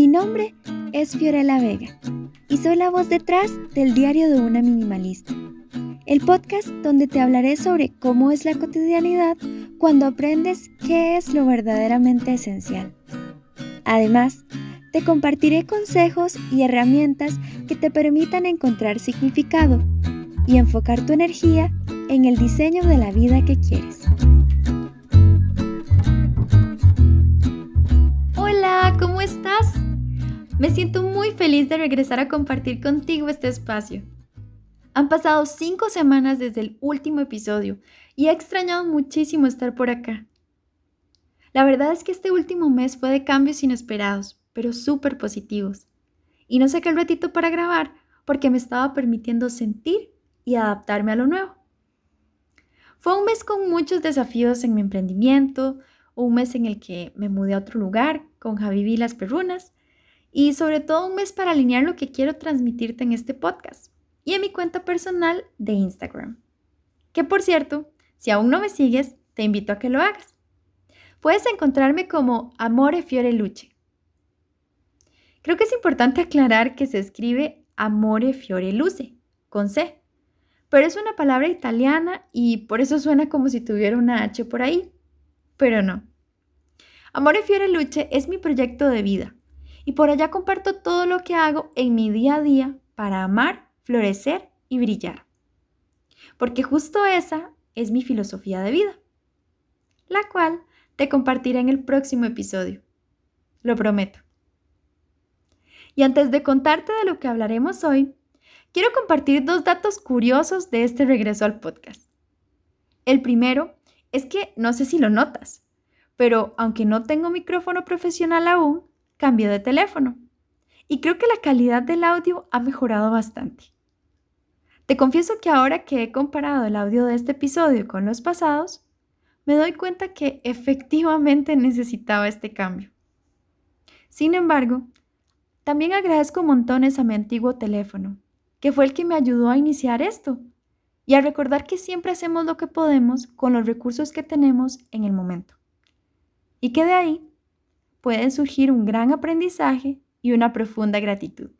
Mi nombre es Fiorella Vega y soy la voz detrás del diario de una minimalista, el podcast donde te hablaré sobre cómo es la cotidianidad cuando aprendes qué es lo verdaderamente esencial. Además, te compartiré consejos y herramientas que te permitan encontrar significado y enfocar tu energía en el diseño de la vida que quieres. Hola, ¿cómo estás? Me siento muy feliz de regresar a compartir contigo este espacio. Han pasado cinco semanas desde el último episodio y he extrañado muchísimo estar por acá. La verdad es que este último mes fue de cambios inesperados, pero súper positivos. Y no saqué el ratito para grabar porque me estaba permitiendo sentir y adaptarme a lo nuevo. Fue un mes con muchos desafíos en mi emprendimiento, un mes en el que me mudé a otro lugar con Javi las Perrunas y sobre todo un mes para alinear lo que quiero transmitirte en este podcast y en mi cuenta personal de Instagram. Que por cierto, si aún no me sigues, te invito a que lo hagas. Puedes encontrarme como Amore Fiore Luce. Creo que es importante aclarar que se escribe Amore Fiore Luce, con C, pero es una palabra italiana y por eso suena como si tuviera una H por ahí, pero no. Amore Fiore Luce es mi proyecto de vida y por allá comparto todo lo que hago en mi día a día para amar, florecer y brillar. Porque justo esa es mi filosofía de vida, la cual te compartiré en el próximo episodio. Lo prometo. Y antes de contarte de lo que hablaremos hoy, quiero compartir dos datos curiosos de este regreso al podcast. El primero es que no sé si lo notas, pero aunque no tengo micrófono profesional aún, cambio de teléfono. Y creo que la calidad del audio ha mejorado bastante. Te confieso que ahora que he comparado el audio de este episodio con los pasados, me doy cuenta que efectivamente necesitaba este cambio. Sin embargo, también agradezco montones a mi antiguo teléfono, que fue el que me ayudó a iniciar esto y a recordar que siempre hacemos lo que podemos con los recursos que tenemos en el momento. Y que de ahí puede surgir un gran aprendizaje y una profunda gratitud.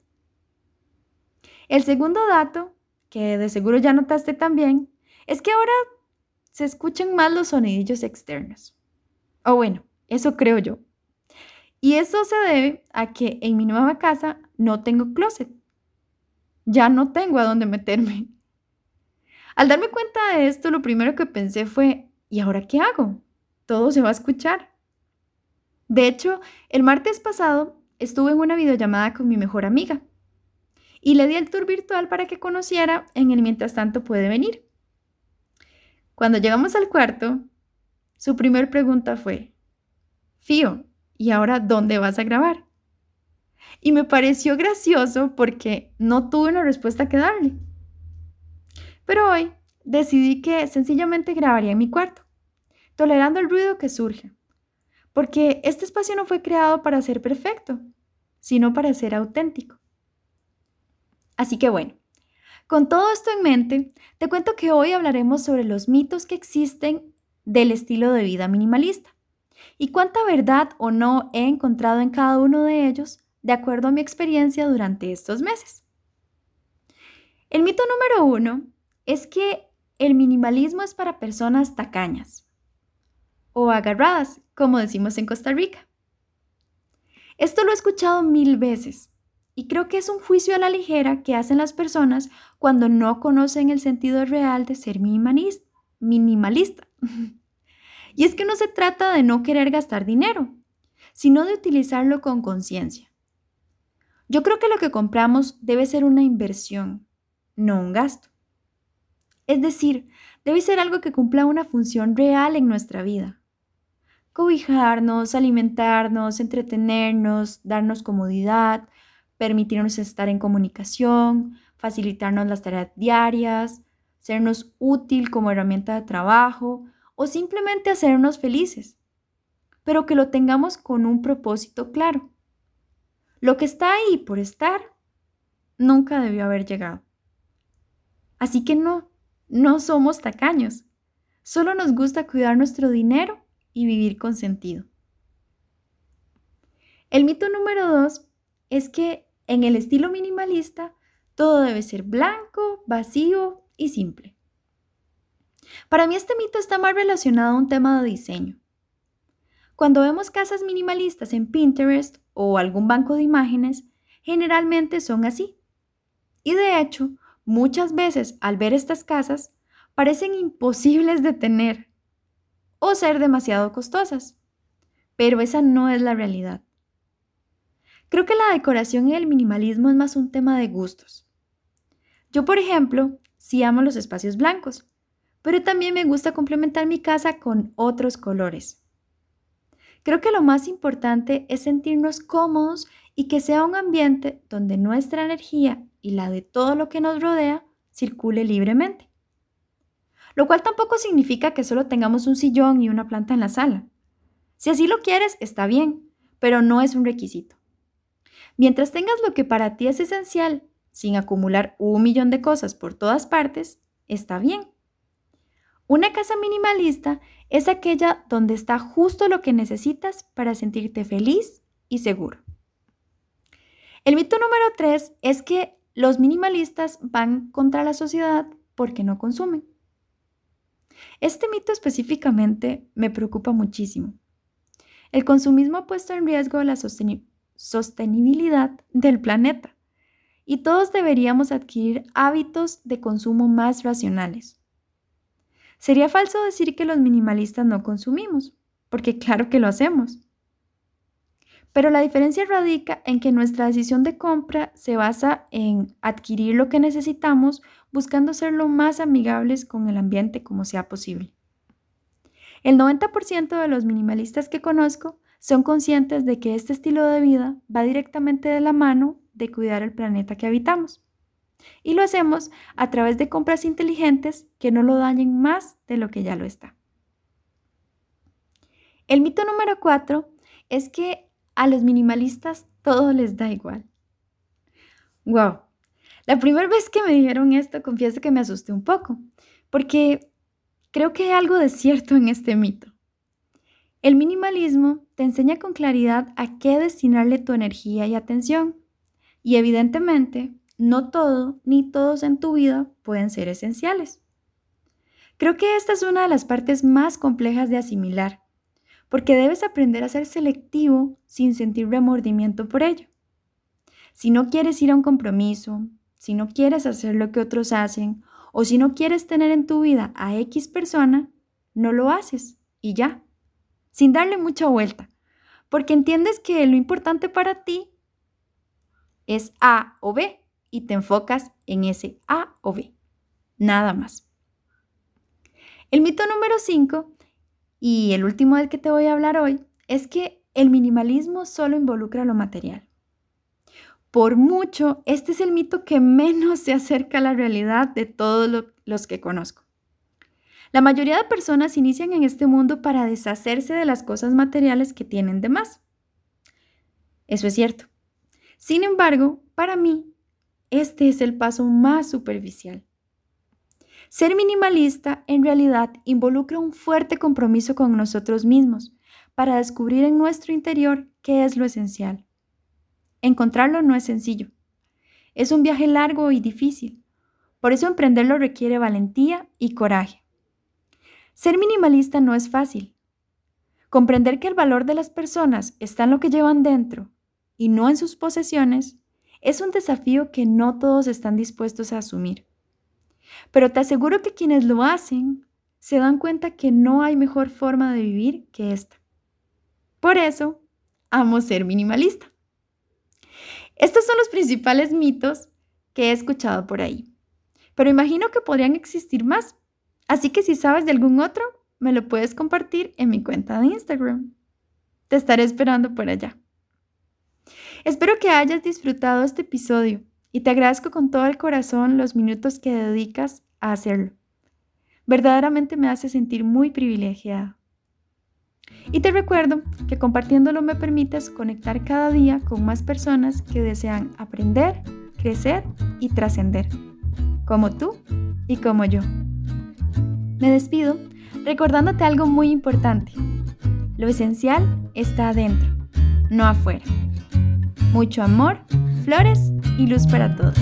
El segundo dato, que de seguro ya notaste también, es que ahora se escuchan más los sonidillos externos. O bueno, eso creo yo. Y eso se debe a que en mi nueva casa no tengo closet ya no tengo a dónde meterme. Al darme cuenta de esto, lo primero que pensé fue, ¿y ahora qué hago? Todo se va a escuchar. De hecho, el martes pasado estuve en una videollamada con mi mejor amiga y le di el tour virtual para que conociera en el mientras tanto puede venir. Cuando llegamos al cuarto, su primer pregunta fue, Fío, ¿y ahora dónde vas a grabar? Y me pareció gracioso porque no tuve una respuesta que darle. Pero hoy decidí que sencillamente grabaría en mi cuarto, tolerando el ruido que surge, porque este espacio no fue creado para ser perfecto, sino para ser auténtico. Así que bueno, con todo esto en mente, te cuento que hoy hablaremos sobre los mitos que existen del estilo de vida minimalista y cuánta verdad o no he encontrado en cada uno de ellos de acuerdo a mi experiencia durante estos meses. El mito número uno es que el minimalismo es para personas tacañas o agarradas, como decimos en Costa Rica. Esto lo he escuchado mil veces y creo que es un juicio a la ligera que hacen las personas cuando no conocen el sentido real de ser minimalista. y es que no se trata de no querer gastar dinero, sino de utilizarlo con conciencia. Yo creo que lo que compramos debe ser una inversión, no un gasto. Es decir, debe ser algo que cumpla una función real en nuestra vida. Cobijarnos, alimentarnos, entretenernos, darnos comodidad, permitirnos estar en comunicación, facilitarnos las tareas diarias, sernos útil como herramienta de trabajo o simplemente hacernos felices, pero que lo tengamos con un propósito claro. Lo que está ahí por estar nunca debió haber llegado. Así que no, no somos tacaños. Solo nos gusta cuidar nuestro dinero y vivir con sentido. El mito número dos es que en el estilo minimalista todo debe ser blanco, vacío y simple. Para mí este mito está más relacionado a un tema de diseño. Cuando vemos casas minimalistas en Pinterest o algún banco de imágenes, generalmente son así. Y de hecho, muchas veces al ver estas casas, parecen imposibles de tener o ser demasiado costosas. Pero esa no es la realidad. Creo que la decoración y el minimalismo es más un tema de gustos. Yo, por ejemplo, sí amo los espacios blancos, pero también me gusta complementar mi casa con otros colores. Creo que lo más importante es sentirnos cómodos y que sea un ambiente donde nuestra energía y la de todo lo que nos rodea circule libremente. Lo cual tampoco significa que solo tengamos un sillón y una planta en la sala. Si así lo quieres, está bien, pero no es un requisito. Mientras tengas lo que para ti es esencial, sin acumular un millón de cosas por todas partes, está bien. Una casa minimalista es aquella donde está justo lo que necesitas para sentirte feliz y seguro. El mito número tres es que los minimalistas van contra la sociedad porque no consumen. Este mito específicamente me preocupa muchísimo. El consumismo ha puesto en riesgo la sostenibilidad del planeta y todos deberíamos adquirir hábitos de consumo más racionales. Sería falso decir que los minimalistas no consumimos, porque claro que lo hacemos. Pero la diferencia radica en que nuestra decisión de compra se basa en adquirir lo que necesitamos buscando ser lo más amigables con el ambiente como sea posible. El 90% de los minimalistas que conozco son conscientes de que este estilo de vida va directamente de la mano de cuidar el planeta que habitamos. Y lo hacemos a través de compras inteligentes que no lo dañen más de lo que ya lo está. El mito número cuatro es que a los minimalistas todo les da igual. Wow. La primera vez que me dijeron esto, confieso que me asusté un poco, porque creo que hay algo de cierto en este mito. El minimalismo te enseña con claridad a qué destinarle tu energía y atención. Y evidentemente, no todo ni todos en tu vida pueden ser esenciales. Creo que esta es una de las partes más complejas de asimilar, porque debes aprender a ser selectivo sin sentir remordimiento por ello. Si no quieres ir a un compromiso, si no quieres hacer lo que otros hacen, o si no quieres tener en tu vida a X persona, no lo haces y ya, sin darle mucha vuelta, porque entiendes que lo importante para ti es A o B y te enfocas en ese A o B. Nada más. El mito número 5 y el último del que te voy a hablar hoy es que el minimalismo solo involucra lo material. Por mucho, este es el mito que menos se acerca a la realidad de todos los que conozco. La mayoría de personas inician en este mundo para deshacerse de las cosas materiales que tienen de más. Eso es cierto. Sin embargo, para mí, este es el paso más superficial. Ser minimalista en realidad involucra un fuerte compromiso con nosotros mismos para descubrir en nuestro interior qué es lo esencial. Encontrarlo no es sencillo. Es un viaje largo y difícil. Por eso emprenderlo requiere valentía y coraje. Ser minimalista no es fácil. Comprender que el valor de las personas está en lo que llevan dentro y no en sus posesiones es un desafío que no todos están dispuestos a asumir. Pero te aseguro que quienes lo hacen se dan cuenta que no hay mejor forma de vivir que esta. Por eso, amo ser minimalista. Estos son los principales mitos que he escuchado por ahí. Pero imagino que podrían existir más. Así que si sabes de algún otro, me lo puedes compartir en mi cuenta de Instagram. Te estaré esperando por allá. Espero que hayas disfrutado este episodio y te agradezco con todo el corazón los minutos que dedicas a hacerlo. Verdaderamente me hace sentir muy privilegiada. Y te recuerdo que compartiéndolo me permites conectar cada día con más personas que desean aprender, crecer y trascender, como tú y como yo. Me despido recordándote algo muy importante. Lo esencial está adentro, no afuera. Mucho amor, flores y luz para todos.